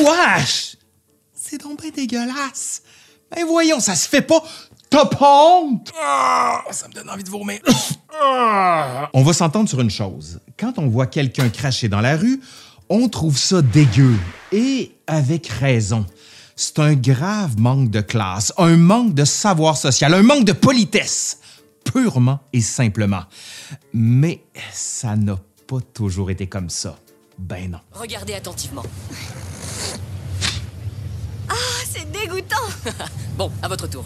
Wesh! C'est donc bien dégueulasse. Ben voyons, ça se fait pas. T'as pas honte? Ah, ça me donne envie de vomir. on va s'entendre sur une chose. Quand on voit quelqu'un cracher dans la rue, on trouve ça dégueu. Et avec raison. C'est un grave manque de classe, un manque de savoir social, un manque de politesse. Purement et simplement. Mais ça n'a pas toujours été comme ça. Ben non. Regardez attentivement. C'est dégoûtant Bon, à votre tour.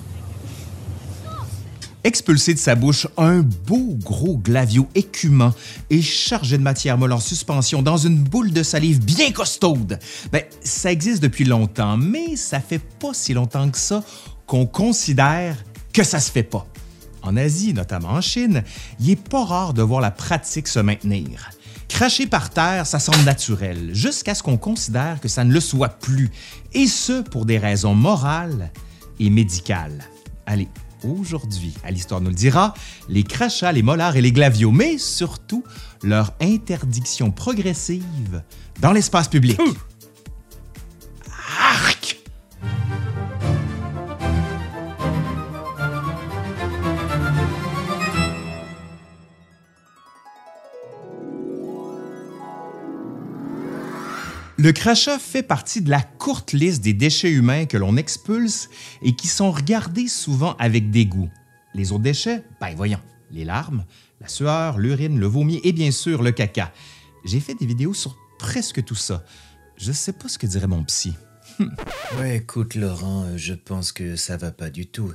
Expulser de sa bouche un beau gros glavio écumant et chargé de matière molle en suspension dans une boule de salive bien costaude. Ben, ça existe depuis longtemps, mais ça fait pas si longtemps que ça qu'on considère que ça se fait pas. En Asie, notamment en Chine, il est pas rare de voir la pratique se maintenir. Cracher par terre, ça semble naturel, jusqu'à ce qu'on considère que ça ne le soit plus, et ce pour des raisons morales et médicales. Allez, aujourd'hui, à l'Histoire nous le dira, les crachats, les molars et les glavios, mais surtout leur interdiction progressive dans l'espace public. Le crachat fait partie de la courte liste des déchets humains que l'on expulse et qui sont regardés souvent avec dégoût. Les autres déchets, ben voyons, les larmes, la sueur, l'urine, le vomi et bien sûr le caca. J'ai fait des vidéos sur presque tout ça. Je sais pas ce que dirait mon psy. Ouais, écoute, Laurent, euh, je pense que ça va pas du tout.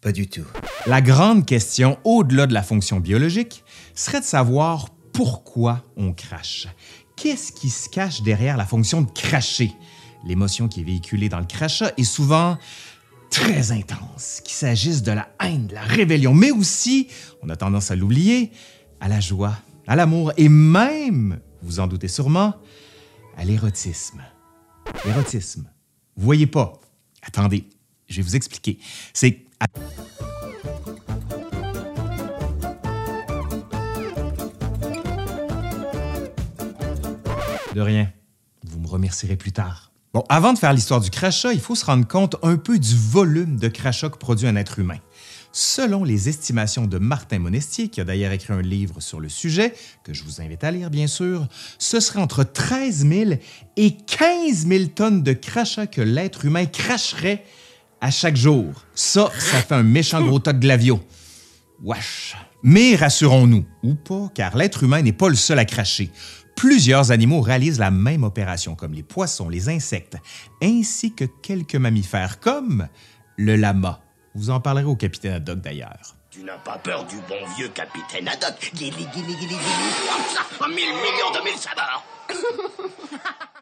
Pas du tout. La grande question, au-delà de la fonction biologique, serait de savoir pourquoi on crache. Qu'est-ce qui se cache derrière la fonction de cracher? L'émotion qui est véhiculée dans le crachat est souvent très intense, qu'il s'agisse de la haine, de la rébellion, mais aussi, on a tendance à l'oublier, à la joie, à l'amour et même, vous en doutez sûrement, à l'érotisme. L'érotisme. Vous voyez pas? Attendez, je vais vous expliquer. C'est De rien. Vous me remercierez plus tard. Bon, avant de faire l'histoire du crachat, il faut se rendre compte un peu du volume de crachat que produit un être humain. Selon les estimations de Martin Monestier, qui a d'ailleurs écrit un livre sur le sujet, que je vous invite à lire bien sûr, ce serait entre 13 000 et 15 000 tonnes de crachat que l'être humain cracherait à chaque jour. Ça, ça fait un méchant gros tas de glavio. Wesh. Mais rassurons-nous, ou pas, car l'être humain n'est pas le seul à cracher. Plusieurs animaux réalisent la même opération, comme les poissons, les insectes, ainsi que quelques mammifères, comme le lama. Vous en parlerez au capitaine Haddock d'ailleurs. Tu n'as pas peur du bon vieux capitaine Haddock? Guili, guili, guili, guili, en mille millions de mille sabords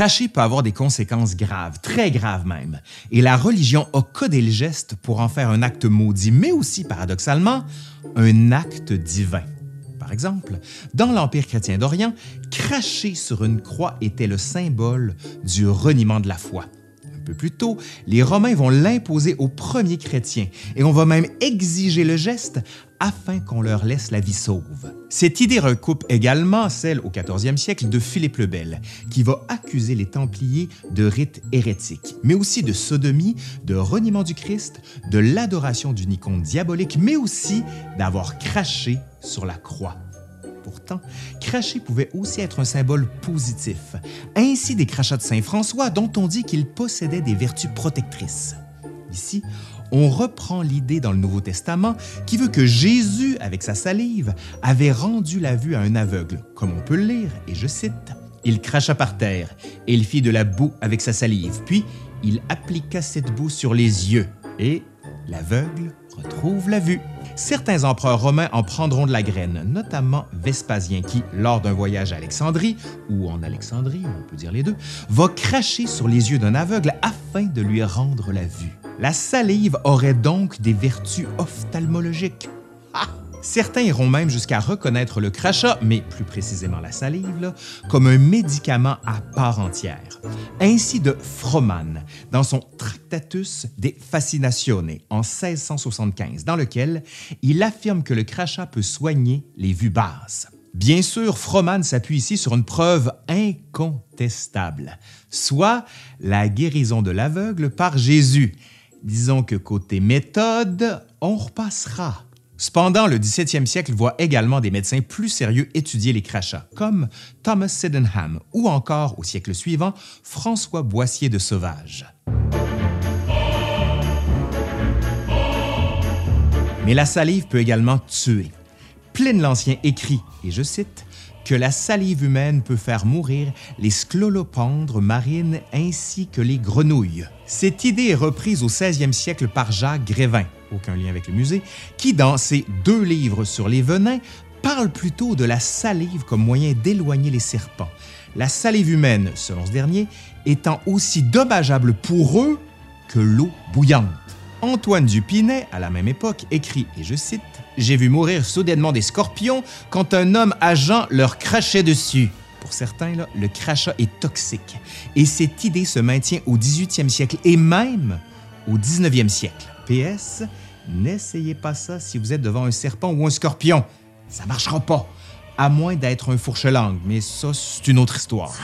Cracher peut avoir des conséquences graves, très graves même, et la religion a codé le geste pour en faire un acte maudit, mais aussi, paradoxalement, un acte divin. Par exemple, dans l'Empire chrétien d'Orient, cracher sur une croix était le symbole du reniement de la foi. Plus tôt, les Romains vont l'imposer aux premiers chrétiens et on va même exiger le geste afin qu'on leur laisse la vie sauve. Cette idée recoupe également celle au 14e siècle de Philippe le Bel, qui va accuser les Templiers de rites hérétiques, mais aussi de sodomie, de reniement du Christ, de l'adoration d'une icône diabolique, mais aussi d'avoir craché sur la croix. Pourtant, cracher pouvait aussi être un symbole positif, ainsi des crachats de Saint François dont on dit qu'il possédait des vertus protectrices. Ici, on reprend l'idée dans le Nouveau Testament qui veut que Jésus, avec sa salive, avait rendu la vue à un aveugle, comme on peut le lire, et je cite, Il cracha par terre, et il fit de la boue avec sa salive, puis il appliqua cette boue sur les yeux, et l'aveugle retrouve la vue. Certains empereurs romains en prendront de la graine, notamment Vespasien qui, lors d'un voyage à Alexandrie, ou en Alexandrie, on peut dire les deux, va cracher sur les yeux d'un aveugle afin de lui rendre la vue. La salive aurait donc des vertus ophtalmologiques. Certains iront même jusqu'à reconnaître le crachat, mais plus précisément la salive, comme un médicament à part entière. Ainsi de Froman, dans son Tractatus de Fascinatione en 1675, dans lequel il affirme que le crachat peut soigner les vues basses. Bien sûr, Froman s'appuie ici sur une preuve incontestable, soit la guérison de l'aveugle par Jésus. Disons que côté méthode, on repassera. Cependant, le 17e siècle voit également des médecins plus sérieux étudier les crachats, comme Thomas Sydenham ou encore, au siècle suivant, François Boissier de Sauvage. Mais la salive peut également tuer. Pline l'Ancien écrit, et je cite, que la salive humaine peut faire mourir les sclolopendres marines ainsi que les grenouilles. Cette idée est reprise au 16e siècle par Jacques Grévin, aucun lien avec le musée, qui, dans ses deux livres sur les venins, parle plutôt de la salive comme moyen d'éloigner les serpents. La salive humaine, selon ce dernier, étant aussi dommageable pour eux que l'eau bouillante. Antoine Dupinet, à la même époque, écrit, et je cite, J'ai vu mourir soudainement des scorpions quand un homme agent leur crachait dessus. Pour certains, le crachat est toxique. Et cette idée se maintient au 18e siècle et même au 19e siècle. PS, n'essayez pas ça si vous êtes devant un serpent ou un scorpion. Ça marchera pas. À moins d'être un fourche-langue, mais ça, c'est une autre histoire.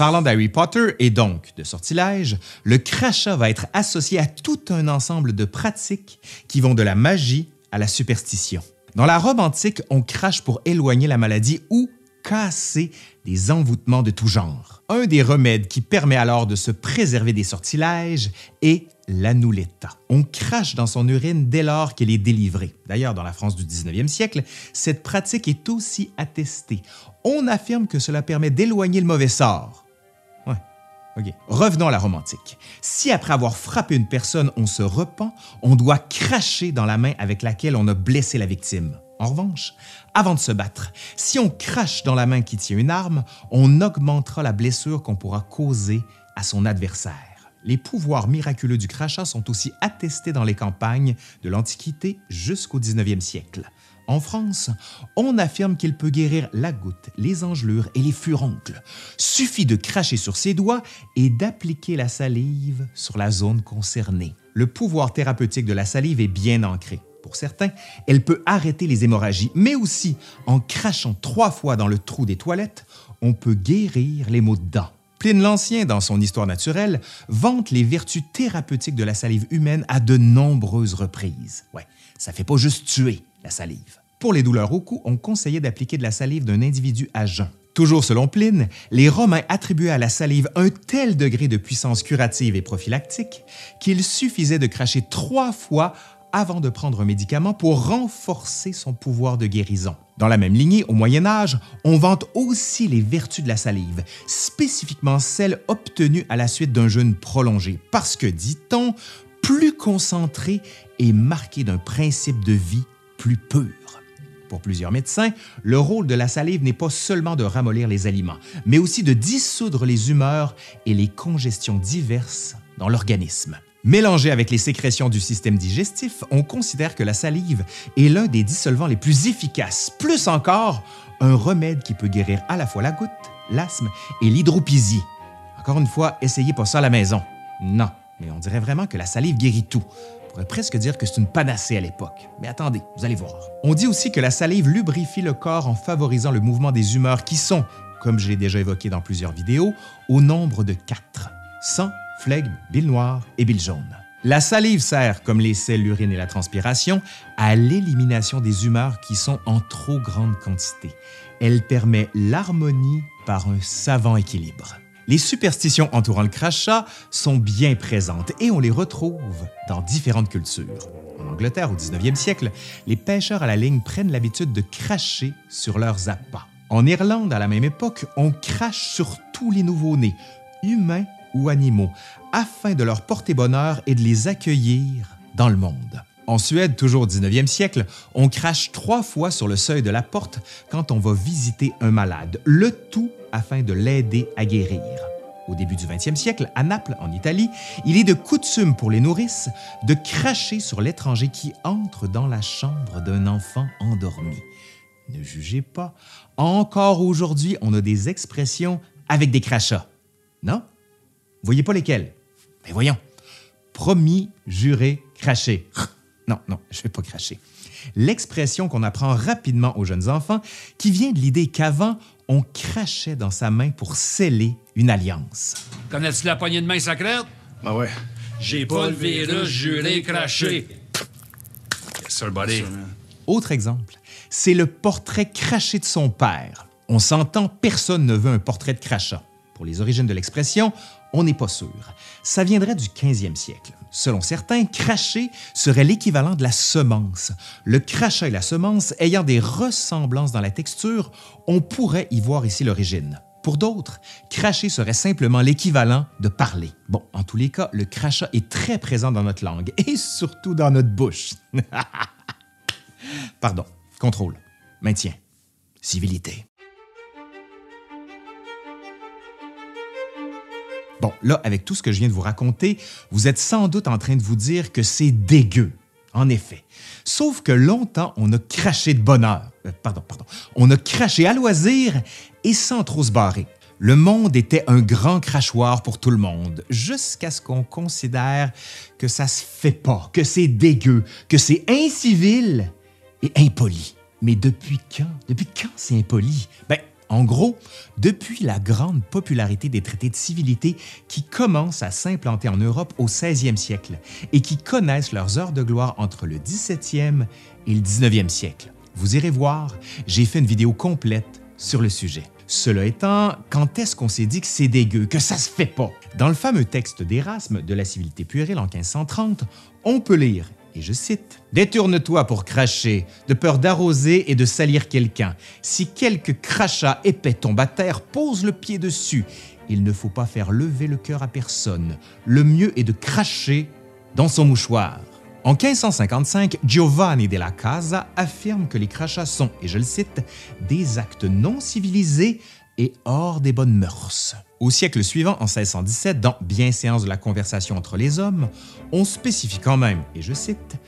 Parlant d'Harry Potter et donc de sortilège, le crachat va être associé à tout un ensemble de pratiques qui vont de la magie à la superstition. Dans la Rome antique, on crache pour éloigner la maladie ou casser des envoûtements de tout genre. Un des remèdes qui permet alors de se préserver des sortilèges est l'annuletta. On crache dans son urine dès lors qu'elle est délivrée. D'ailleurs, dans la France du 19e siècle, cette pratique est aussi attestée. On affirme que cela permet d'éloigner le mauvais sort. Revenons à la romantique. Si après avoir frappé une personne, on se repent, on doit cracher dans la main avec laquelle on a blessé la victime. En revanche, avant de se battre, si on crache dans la main qui tient une arme, on augmentera la blessure qu'on pourra causer à son adversaire. Les pouvoirs miraculeux du crachat sont aussi attestés dans les campagnes de l'Antiquité jusqu'au 19e siècle. En France, on affirme qu'il peut guérir la goutte, les engelures et les furoncles. Suffit de cracher sur ses doigts et d'appliquer la salive sur la zone concernée. Le pouvoir thérapeutique de la salive est bien ancré. Pour certains, elle peut arrêter les hémorragies, mais aussi, en crachant trois fois dans le trou des toilettes, on peut guérir les maux de dents. Pline l'Ancien, dans son Histoire naturelle, vante les vertus thérapeutiques de la salive humaine à de nombreuses reprises. Ouais, ça fait pas juste tuer la salive. Pour les douleurs au cou, on conseillait d'appliquer de la salive d'un individu à jeun. Toujours selon Pline, les Romains attribuaient à la salive un tel degré de puissance curative et prophylactique qu'il suffisait de cracher trois fois avant de prendre un médicament pour renforcer son pouvoir de guérison. Dans la même lignée, au Moyen Âge, on vante aussi les vertus de la salive, spécifiquement celles obtenues à la suite d'un jeûne prolongé, parce que, dit-on, plus concentré et marqué d'un principe de vie plus pur. Pour plusieurs médecins, le rôle de la salive n'est pas seulement de ramollir les aliments, mais aussi de dissoudre les humeurs et les congestions diverses dans l'organisme. Mélangée avec les sécrétions du système digestif, on considère que la salive est l'un des dissolvants les plus efficaces, plus encore, un remède qui peut guérir à la fois la goutte, l'asthme et l'hydropisie. Encore une fois, essayez pas ça à la maison. Non, mais on dirait vraiment que la salive guérit tout. On pourrait presque dire que c'est une panacée à l'époque. Mais attendez, vous allez voir. On dit aussi que la salive lubrifie le corps en favorisant le mouvement des humeurs qui sont, comme je l'ai déjà évoqué dans plusieurs vidéos, au nombre de quatre. Sang, flegme, bile noire et bile jaune. La salive sert, comme les selles, l'urine et la transpiration, à l'élimination des humeurs qui sont en trop grande quantité. Elle permet l'harmonie par un savant équilibre. Les superstitions entourant le crachat sont bien présentes et on les retrouve dans différentes cultures. En Angleterre, au 19e siècle, les pêcheurs à la ligne prennent l'habitude de cracher sur leurs appâts. En Irlande, à la même époque, on crache sur tous les nouveau-nés, humains ou animaux, afin de leur porter bonheur et de les accueillir dans le monde. En Suède, toujours au 19e siècle, on crache trois fois sur le seuil de la porte quand on va visiter un malade, le tout afin de l'aider à guérir. Au début du 20e siècle, à Naples, en Italie, il est de coutume pour les nourrices de cracher sur l'étranger qui entre dans la chambre d'un enfant endormi. Ne jugez pas, encore aujourd'hui, on a des expressions avec des crachats. Non? Voyez pas lesquelles? Mais voyons. Promis, juré, craché. Non, non, je vais pas cracher. L'expression qu'on apprend rapidement aux jeunes enfants, qui vient de l'idée qu'avant, on crachait dans sa main pour sceller une alliance. Connais-tu la poignée de main sacrée? Ah ouais. J'ai pas le virus, juré, craché. Yes, sir, buddy. Autre exemple, c'est le portrait craché de son père. On s'entend, personne ne veut un portrait de crachat. Pour les origines de l'expression, on n'est pas sûr. Ça viendrait du 15e siècle. Selon certains, cracher serait l'équivalent de la semence. Le crachat et la semence ayant des ressemblances dans la texture, on pourrait y voir ici l'origine. Pour d'autres, cracher serait simplement l'équivalent de parler. Bon, en tous les cas, le crachat est très présent dans notre langue et surtout dans notre bouche. Pardon, contrôle, maintien, civilité. Bon, là, avec tout ce que je viens de vous raconter, vous êtes sans doute en train de vous dire que c'est dégueu. En effet. Sauf que longtemps, on a craché de bonheur. Euh, pardon, pardon. On a craché à loisir et sans trop se barrer. Le monde était un grand crachoir pour tout le monde, jusqu'à ce qu'on considère que ça se fait pas, que c'est dégueu, que c'est incivil et impoli. Mais depuis quand? Depuis quand c'est impoli? Ben, en gros, depuis la grande popularité des traités de civilité qui commencent à s'implanter en Europe au 16e siècle et qui connaissent leurs heures de gloire entre le 17e et le 19e siècle. Vous irez voir, j'ai fait une vidéo complète sur le sujet. Cela étant, quand est-ce qu'on s'est dit que c'est dégueu, que ça se fait pas? Dans le fameux texte d'Erasme de la civilité puérile en 1530, on peut lire et je cite, Détourne-toi pour cracher, de peur d'arroser et de salir quelqu'un. Si quelque crachat épais tombe à terre, pose le pied dessus. Il ne faut pas faire lever le cœur à personne. Le mieux est de cracher dans son mouchoir. En 1555, Giovanni della Casa affirme que les crachats sont, et je le cite, des actes non civilisés et hors des bonnes mœurs. Au siècle suivant, en 1617, dans Bienséance de la conversation entre les hommes, on spécifie quand même, et je cite,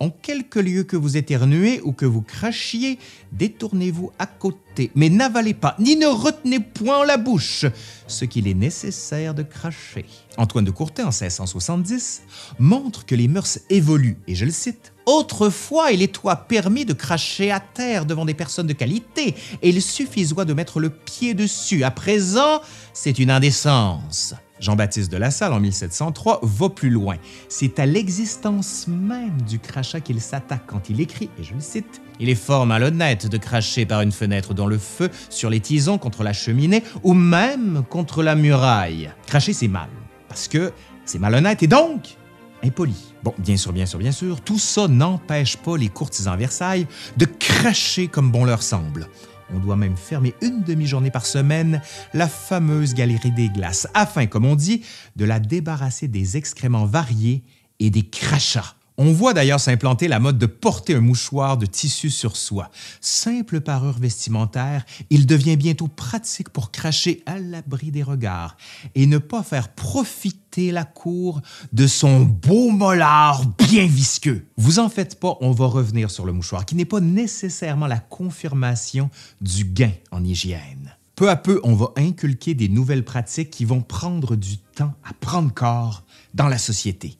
en quelque lieu que vous éternuez ou que vous crachiez, détournez-vous à côté, mais n'avalez pas, ni ne retenez point la bouche ce qu'il est nécessaire de cracher. Antoine de Courtet, en 1670, montre que les mœurs évoluent, et je le cite, Autrefois, il toi permis de cracher à terre devant des personnes de qualité, et il suffisait de mettre le pied dessus. À présent, c'est une indécence. Jean-Baptiste de La Salle, en 1703, va plus loin. C'est à l'existence même du crachat qu'il s'attaque quand il écrit, et je le cite, Il est fort malhonnête de cracher par une fenêtre dans le feu, sur les tisons, contre la cheminée, ou même contre la muraille. Cracher, c'est mal, parce que c'est malhonnête et donc impoli. Bon, bien sûr, bien sûr, bien sûr, tout ça n'empêche pas les courtisans Versailles de cracher comme bon leur semble. On doit même fermer une demi-journée par semaine la fameuse galerie des glaces, afin, comme on dit, de la débarrasser des excréments variés et des crachats. On voit d'ailleurs s'implanter la mode de porter un mouchoir de tissu sur soi. Simple parure vestimentaire, il devient bientôt pratique pour cracher à l'abri des regards et ne pas faire profiter la cour de son beau mollard bien visqueux. Vous en faites pas, on va revenir sur le mouchoir, qui n'est pas nécessairement la confirmation du gain en hygiène. Peu à peu, on va inculquer des nouvelles pratiques qui vont prendre du temps à prendre corps dans la société.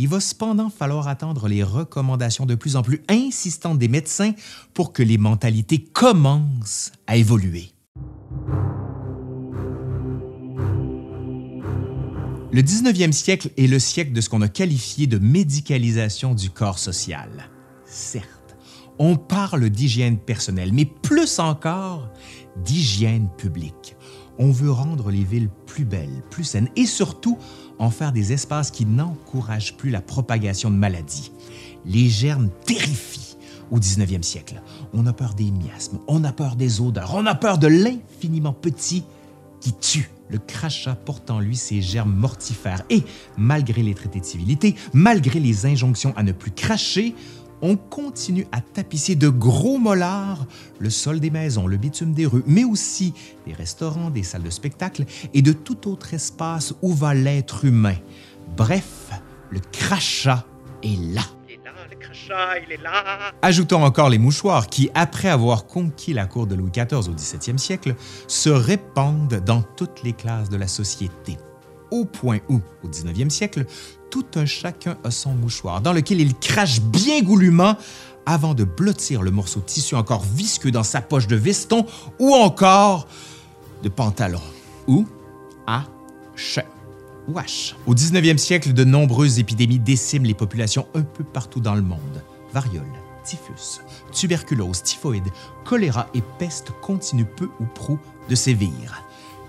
Il va cependant falloir attendre les recommandations de plus en plus insistantes des médecins pour que les mentalités commencent à évoluer. Le 19e siècle est le siècle de ce qu'on a qualifié de médicalisation du corps social. Certes, on parle d'hygiène personnelle, mais plus encore d'hygiène publique. On veut rendre les villes plus belles, plus saines et surtout en faire des espaces qui n'encouragent plus la propagation de maladies. Les germes terrifient au 19e siècle. On a peur des miasmes, on a peur des odeurs, on a peur de l'infiniment petit qui tue. Le crachat porte en lui ces germes mortifères et, malgré les traités de civilité, malgré les injonctions à ne plus cracher, on continue à tapisser de gros mollards le sol des maisons, le bitume des rues, mais aussi des restaurants, des salles de spectacle et de tout autre espace où va l'être humain. Bref, le crachat est là. Ajoutons encore les mouchoirs qui, après avoir conquis la cour de Louis XIV au XVIIe siècle, se répandent dans toutes les classes de la société. Au point où, au 19e siècle, tout un chacun a son mouchoir dans lequel il crache bien goulûment avant de blottir le morceau de tissu encore visqueux dans sa poche de veston ou encore de pantalon ou à che. Wesh. Au 19e siècle, de nombreuses épidémies déciment les populations un peu partout dans le monde. Variole, typhus, tuberculose, typhoïde, choléra et peste continuent peu ou prou de sévir.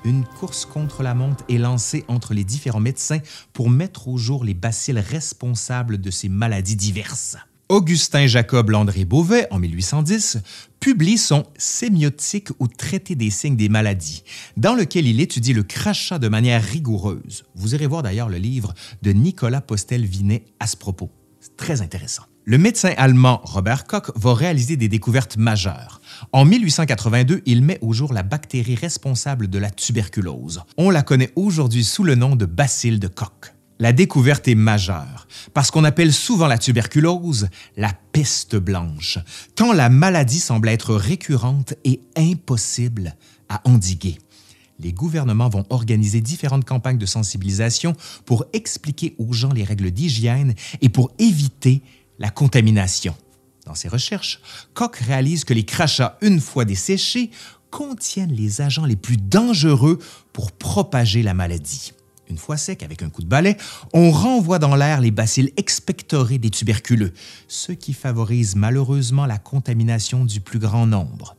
Une course contre la montre est lancée entre les différents médecins pour mettre au jour les bacilles responsables de ces maladies diverses. Augustin Jacob Landré Beauvais, en 1810, publie son Sémiotique ou Traité des signes des maladies, dans lequel il étudie le crachat de manière rigoureuse. Vous irez voir d'ailleurs le livre de Nicolas Postel-Vinet à ce propos. C'est très intéressant. Le médecin allemand Robert Koch va réaliser des découvertes majeures. En 1882, il met au jour la bactérie responsable de la tuberculose. On la connaît aujourd'hui sous le nom de bacille de Koch. La découverte est majeure parce qu'on appelle souvent la tuberculose la peste blanche, tant la maladie semble être récurrente et impossible à endiguer. Les gouvernements vont organiser différentes campagnes de sensibilisation pour expliquer aux gens les règles d'hygiène et pour éviter la contamination. Dans ses recherches, Koch réalise que les crachats, une fois desséchés, contiennent les agents les plus dangereux pour propager la maladie. Une fois sec avec un coup de balai, on renvoie dans l'air les bacilles expectorés des tuberculeux, ce qui favorise malheureusement la contamination du plus grand nombre.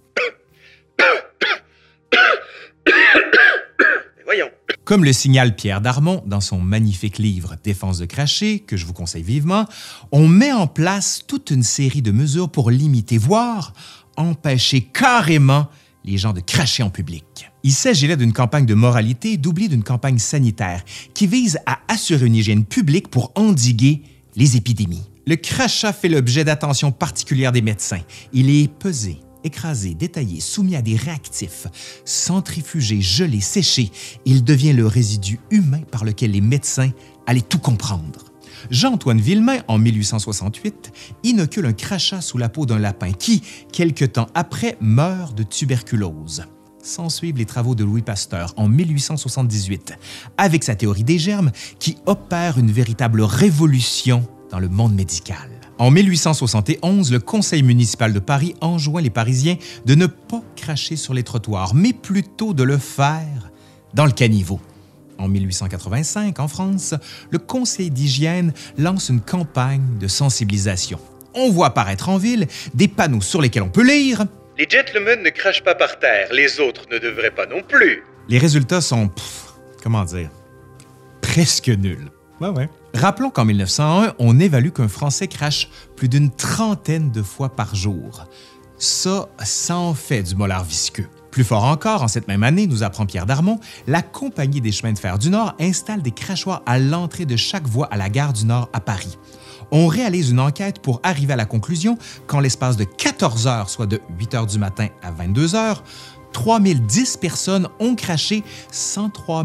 Comme le signale Pierre Darmon dans son magnifique livre Défense de cracher, que je vous conseille vivement, on met en place toute une série de mesures pour limiter, voire empêcher carrément les gens de cracher en public. Il s'agit là d'une campagne de moralité doublée d'une campagne sanitaire qui vise à assurer une hygiène publique pour endiguer les épidémies. Le crachat fait l'objet d'attention particulière des médecins. Il est pesé, écrasé, détaillé, soumis à des réactifs, centrifugé, gelé, séché. Il devient le résidu humain par lequel les médecins allaient tout comprendre. Jean-Antoine Villemain, en 1868, inocule un crachat sous la peau d'un lapin qui, quelque temps après, meurt de tuberculose. S'ensuivent les travaux de Louis Pasteur en 1878, avec sa théorie des germes qui opère une véritable révolution dans le monde médical. En 1871, le Conseil municipal de Paris enjoint les Parisiens de ne pas cracher sur les trottoirs, mais plutôt de le faire dans le caniveau. En 1885, en France, le Conseil d'hygiène lance une campagne de sensibilisation. On voit apparaître en ville des panneaux sur lesquels on peut lire Les gentlemen ne crachent pas par terre, les autres ne devraient pas non plus. Les résultats sont, pff, comment dire, presque nuls. Rappelons qu'en 1901, on évalue qu'un Français crache plus d'une trentaine de fois par jour. Ça, ça en fait du molar visqueux. Plus fort encore, en cette même année, nous apprend Pierre Darmon, la Compagnie des chemins de fer du Nord installe des crachoirs à l'entrée de chaque voie à la gare du Nord à Paris. On réalise une enquête pour arriver à la conclusion qu'en l'espace de 14 heures, soit de 8 heures du matin à 22 heures, 3010 personnes ont craché 103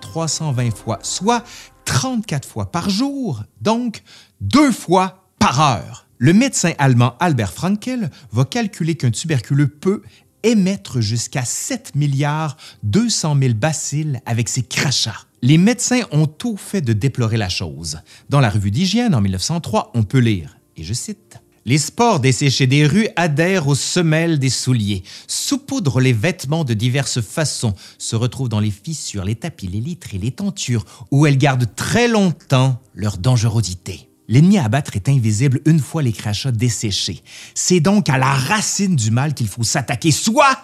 320 fois, soit 34 fois par jour, donc deux fois par heure. Le médecin allemand Albert Frankel va calculer qu'un tuberculeux peut émettre jusqu'à 7 milliards 200 000 bacilles avec ses crachats. Les médecins ont tout fait de déplorer la chose. Dans la revue d'hygiène en 1903, on peut lire, et je cite, les spores desséchés des rues adhèrent aux semelles des souliers, saupoudrent les vêtements de diverses façons, se retrouvent dans les fissures, les tapis, les litres et les tentures, où elles gardent très longtemps leur dangerosité. L'ennemi à abattre est invisible une fois les crachats desséchés. C'est donc à la racine du mal qu'il faut s'attaquer, soit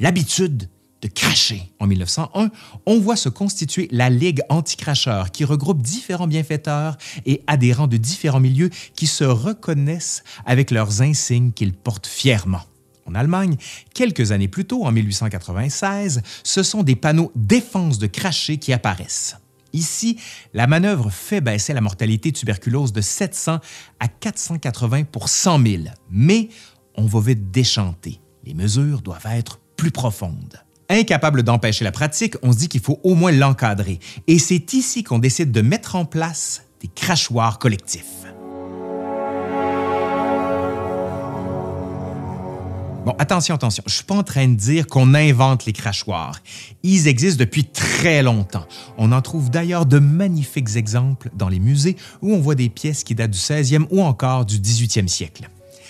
l'habitude de cracher. En 1901, on voit se constituer la Ligue anti-cracheurs qui regroupe différents bienfaiteurs et adhérents de différents milieux qui se reconnaissent avec leurs insignes qu'ils portent fièrement. En Allemagne, quelques années plus tôt, en 1896, ce sont des panneaux défense de cracher qui apparaissent. Ici, la manœuvre fait baisser la mortalité tuberculose de 700 à 480 pour 100 000, mais on va vite déchanter. Les mesures doivent être plus profondes. Incapable d'empêcher la pratique, on se dit qu'il faut au moins l'encadrer. Et c'est ici qu'on décide de mettre en place des crachoirs collectifs. Bon, attention, attention. Je suis pas en train de dire qu'on invente les crachoirs. Ils existent depuis très longtemps. On en trouve d'ailleurs de magnifiques exemples dans les musées où on voit des pièces qui datent du 16e ou encore du 18e siècle.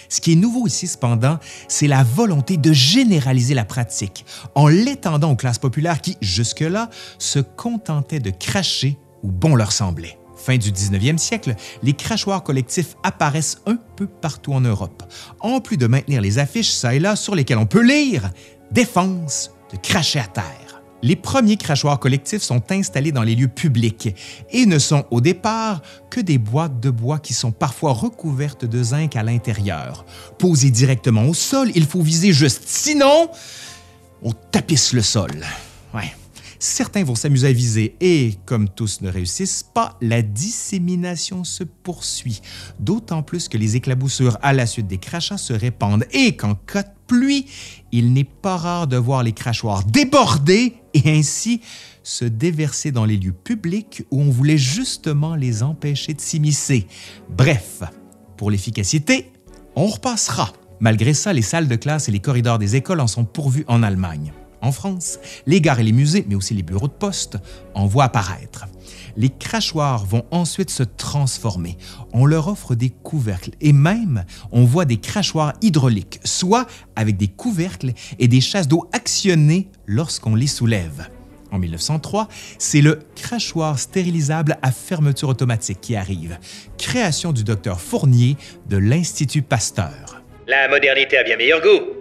Ce qui est nouveau ici, cependant, c'est la volonté de généraliser la pratique en l'étendant aux classes populaires qui, jusque-là, se contentaient de cracher où bon leur semblait. Fin du 19e siècle, les crachoirs collectifs apparaissent un peu partout en Europe, en plus de maintenir les affiches ça et là sur lesquelles on peut lire Défense de cracher à terre. Les premiers crachoirs collectifs sont installés dans les lieux publics et ne sont au départ que des boîtes de bois qui sont parfois recouvertes de zinc à l'intérieur. Posées directement au sol, il faut viser juste. Sinon, on tapisse le sol. Certains vont s'amuser à viser et, comme tous ne réussissent pas, la dissémination se poursuit. D'autant plus que les éclaboussures à la suite des crachats se répandent et qu'en cas de pluie, il n'est pas rare de voir les crachoirs déborder et ainsi se déverser dans les lieux publics où on voulait justement les empêcher de s'immiscer. Bref, pour l'efficacité, on repassera. Malgré ça, les salles de classe et les corridors des écoles en sont pourvus en Allemagne. En France, les gares et les musées, mais aussi les bureaux de poste, en voient apparaître. Les crachoirs vont ensuite se transformer. On leur offre des couvercles et même on voit des crachoirs hydrauliques, soit avec des couvercles et des chasses d'eau actionnées lorsqu'on les soulève. En 1903, c'est le crachoir stérilisable à fermeture automatique qui arrive, création du docteur Fournier de l'Institut Pasteur. La modernité a bien meilleur goût.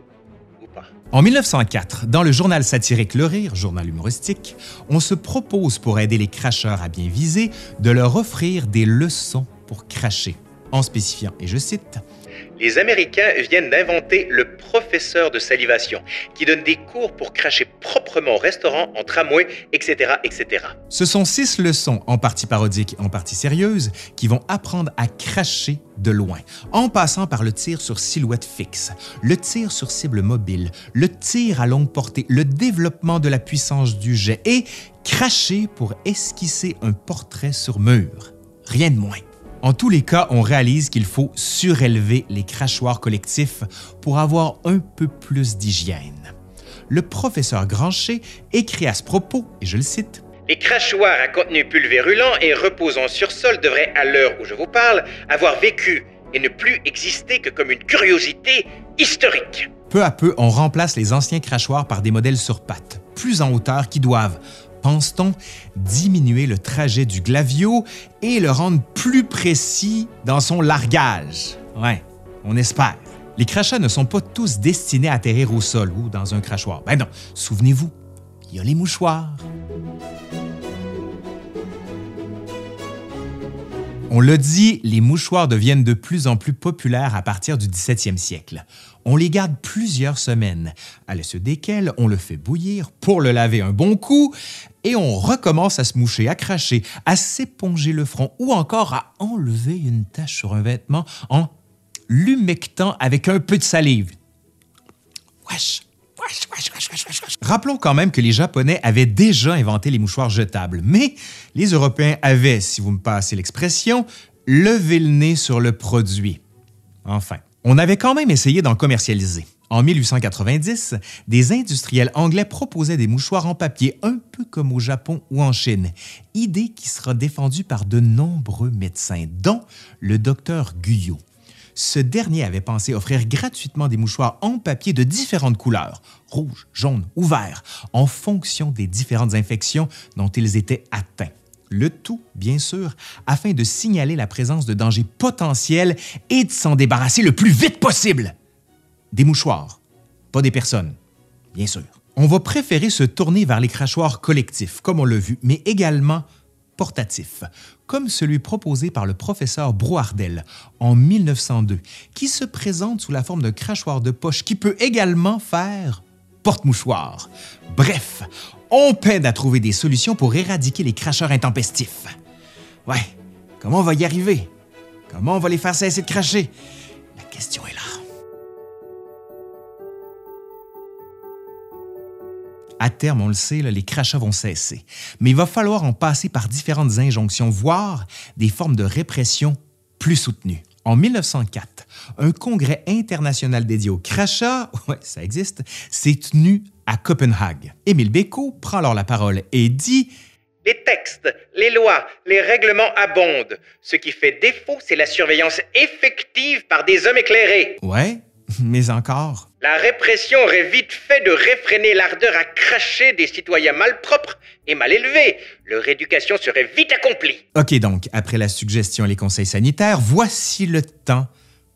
En 1904, dans le journal satirique Le Rire, journal humoristique, on se propose pour aider les cracheurs à bien viser de leur offrir des leçons pour cracher, en spécifiant, et je cite, Les Américains viennent d'inventer le professeur de salivation, qui donne des cours pour cracher proprement au restaurant, en tramway, etc., etc. Ce sont six leçons, en partie parodiques et en partie sérieuses, qui vont apprendre à cracher de loin, en passant par le tir sur silhouette fixe, le tir sur cible mobile, le tir à longue portée, le développement de la puissance du jet et cracher pour esquisser un portrait sur mur. Rien de moins. En tous les cas, on réalise qu'il faut surélever les crachoirs collectifs pour avoir un peu plus d'hygiène. Le professeur Grancher écrit à ce propos, et je le cite, Les crachoirs à contenu pulvérulent et reposant sur sol devraient, à l'heure où je vous parle, avoir vécu et ne plus exister que comme une curiosité historique. Peu à peu, on remplace les anciens crachoirs par des modèles sur pattes, plus en hauteur, qui doivent, pense-t-on, diminuer le trajet du glavio et le rendre plus précis dans son largage? Ouais, on espère. Les crachats ne sont pas tous destinés à atterrir au sol ou dans un crachoir. Ben non, souvenez-vous, il y a les mouchoirs. On le dit, les mouchoirs deviennent de plus en plus populaires à partir du 17e siècle. On les garde plusieurs semaines, à suite desquelles on le fait bouillir pour le laver un bon coup, et on recommence à se moucher, à cracher, à s'éponger le front ou encore à enlever une tache sur un vêtement en l'humectant avec un peu de salive. Wesh! Rappelons quand même que les Japonais avaient déjà inventé les mouchoirs jetables, mais les Européens avaient, si vous me passez l'expression, levé le nez sur le produit. Enfin, on avait quand même essayé d'en commercialiser. En 1890, des industriels anglais proposaient des mouchoirs en papier un peu comme au Japon ou en Chine, idée qui sera défendue par de nombreux médecins, dont le docteur Guyot. Ce dernier avait pensé offrir gratuitement des mouchoirs en papier de différentes couleurs, rouge, jaune ou vert, en fonction des différentes infections dont ils étaient atteints. Le tout, bien sûr, afin de signaler la présence de dangers potentiels et de s'en débarrasser le plus vite possible. Des mouchoirs, pas des personnes, bien sûr. On va préférer se tourner vers les crachoirs collectifs, comme on l'a vu, mais également portatifs, comme celui proposé par le professeur Brouardel en 1902, qui se présente sous la forme d'un crachoir de poche qui peut également faire porte-mouchoir. Bref, on peine à trouver des solutions pour éradiquer les cracheurs intempestifs. Ouais, comment on va y arriver? Comment on va les faire cesser de cracher? La question est À terme, on le sait, là, les crachats vont cesser. Mais il va falloir en passer par différentes injonctions, voire des formes de répression plus soutenues. En 1904, un congrès international dédié au crachat, ouais, ça existe, s'est tenu à Copenhague. Émile Bécaud prend alors la parole et dit Les textes, les lois, les règlements abondent. Ce qui fait défaut, c'est la surveillance effective par des hommes éclairés. Ouais, mais encore. La répression aurait vite fait de réfréner l'ardeur à cracher des citoyens malpropres et mal élevés. Leur éducation serait vite accomplie. OK, donc, après la suggestion et les conseils sanitaires, voici le temps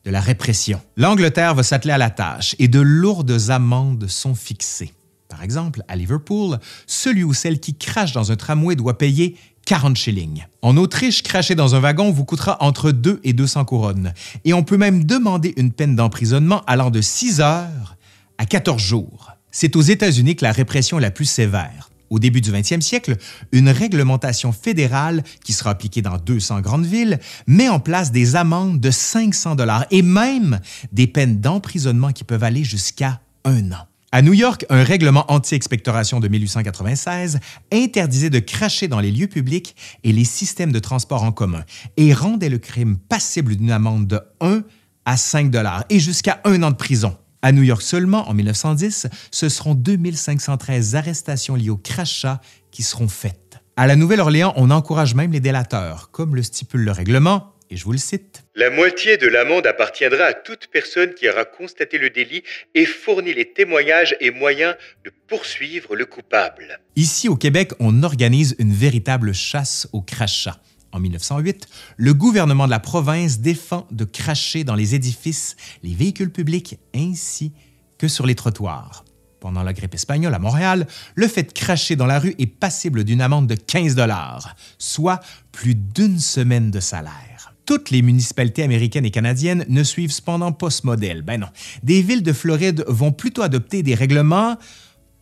de la répression. L'Angleterre va s'atteler à la tâche et de lourdes amendes sont fixées. Par exemple, à Liverpool, celui ou celle qui crache dans un tramway doit payer 40 shillings. En Autriche, cracher dans un wagon vous coûtera entre 2 et 200 couronnes. Et on peut même demander une peine d'emprisonnement allant de 6 heures à 14 jours. C'est aux États-Unis que la répression est la plus sévère. Au début du 20e siècle, une réglementation fédérale qui sera appliquée dans 200 grandes villes met en place des amendes de 500 dollars et même des peines d'emprisonnement qui peuvent aller jusqu'à un an. À New York, un règlement anti-expectoration de 1896 interdisait de cracher dans les lieux publics et les systèmes de transport en commun et rendait le crime passible d'une amende de 1 à 5 dollars et jusqu'à un an de prison. À New York seulement, en 1910, ce seront 2513 arrestations liées au crachat qui seront faites. À la Nouvelle-Orléans, on encourage même les délateurs, comme le stipule le règlement, et je vous le cite. La moitié de l'amende appartiendra à toute personne qui aura constaté le délit et fourni les témoignages et moyens de poursuivre le coupable. Ici, au Québec, on organise une véritable chasse au crachat. En 1908, le gouvernement de la province défend de cracher dans les édifices, les véhicules publics ainsi que sur les trottoirs. Pendant la grippe espagnole à Montréal, le fait de cracher dans la rue est passible d'une amende de 15 dollars, soit plus d'une semaine de salaire. Toutes les municipalités américaines et canadiennes ne suivent cependant pas ce modèle. Ben non. Des villes de Floride vont plutôt adopter des règlements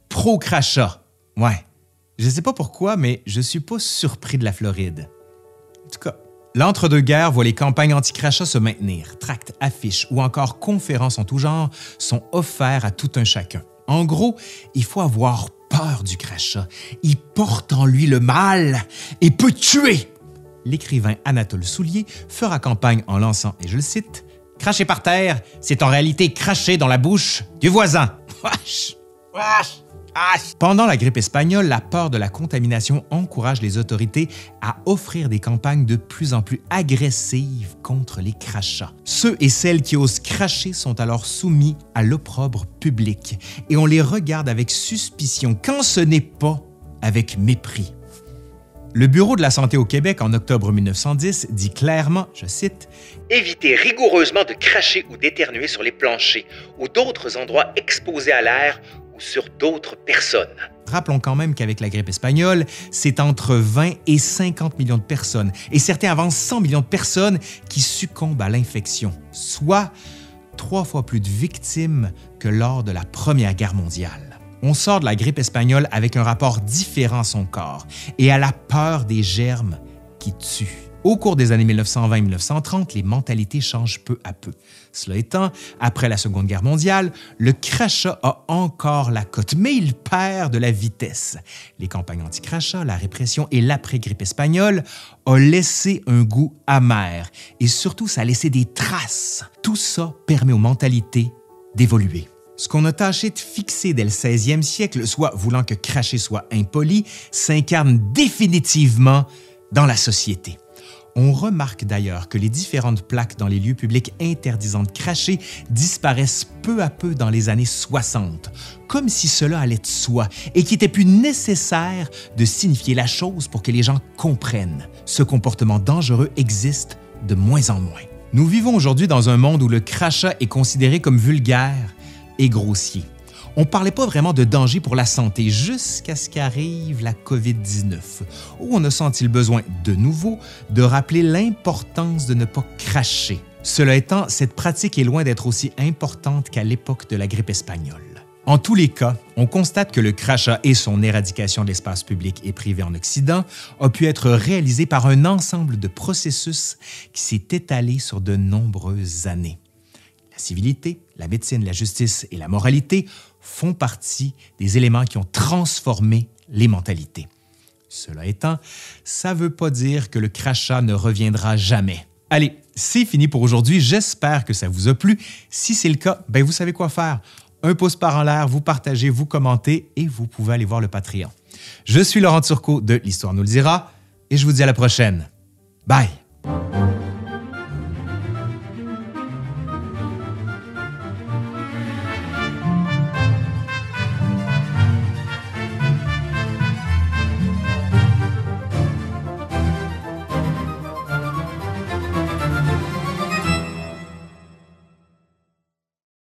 pro-crachat. Ouais. Je sais pas pourquoi, mais je suis pas surpris de la Floride. En tout cas, l'entre-deux-guerres voit les campagnes anti-crachat se maintenir. Tracts, affiches ou encore conférences en tout genre sont offerts à tout un chacun. En gros, il faut avoir peur du crachat. Il porte en lui le mal et peut tuer. L'écrivain Anatole Soulier fera campagne en lançant, et je le cite, Cracher par terre, c'est en réalité cracher dans la bouche du voisin. Pendant la grippe espagnole, la peur de la contamination encourage les autorités à offrir des campagnes de plus en plus agressives contre les crachats. Ceux et celles qui osent cracher sont alors soumis à l'opprobre public et on les regarde avec suspicion quand ce n'est pas avec mépris. Le Bureau de la santé au Québec en octobre 1910 dit clairement, je cite, Évitez rigoureusement de cracher ou d'éternuer sur les planchers ou d'autres endroits exposés à l'air ou sur d'autres personnes. Rappelons quand même qu'avec la grippe espagnole, c'est entre 20 et 50 millions de personnes, et certains avancent 100 millions de personnes qui succombent à l'infection, soit trois fois plus de victimes que lors de la Première Guerre mondiale. On sort de la grippe espagnole avec un rapport différent à son corps et à la peur des germes qui tuent. Au cours des années 1920-1930, les mentalités changent peu à peu. Cela étant, après la Seconde Guerre mondiale, le crachat a encore la cote, mais il perd de la vitesse. Les campagnes anti-crachat, la répression et l'après-grippe espagnole ont laissé un goût amer et surtout ça a laissé des traces. Tout ça permet aux mentalités d'évoluer. Ce qu'on a tâché de fixer dès le 16e siècle, soit voulant que cracher soit impoli, s'incarne définitivement dans la société. On remarque d'ailleurs que les différentes plaques dans les lieux publics interdisant de cracher disparaissent peu à peu dans les années 60, comme si cela allait de soi et qu'il était plus nécessaire de signifier la chose pour que les gens comprennent. Ce comportement dangereux existe de moins en moins. Nous vivons aujourd'hui dans un monde où le crachat est considéré comme vulgaire et grossier. On ne parlait pas vraiment de danger pour la santé jusqu'à ce qu'arrive la COVID-19, où on a senti le besoin de nouveau de rappeler l'importance de ne pas cracher. Cela étant, cette pratique est loin d'être aussi importante qu'à l'époque de la grippe espagnole. En tous les cas, on constate que le crachat et son éradication de l'espace public et privé en Occident a pu être réalisé par un ensemble de processus qui s'est étalé sur de nombreuses années. La civilité, la médecine, la justice et la moralité font partie des éléments qui ont transformé les mentalités. Cela étant, ça ne veut pas dire que le crachat ne reviendra jamais. Allez, c'est fini pour aujourd'hui. J'espère que ça vous a plu. Si c'est le cas, ben vous savez quoi faire. Un pouce par en l'air, vous partagez, vous commentez et vous pouvez aller voir le Patreon. Je suis Laurent Turcot de L'Histoire nous le dira et je vous dis à la prochaine. Bye!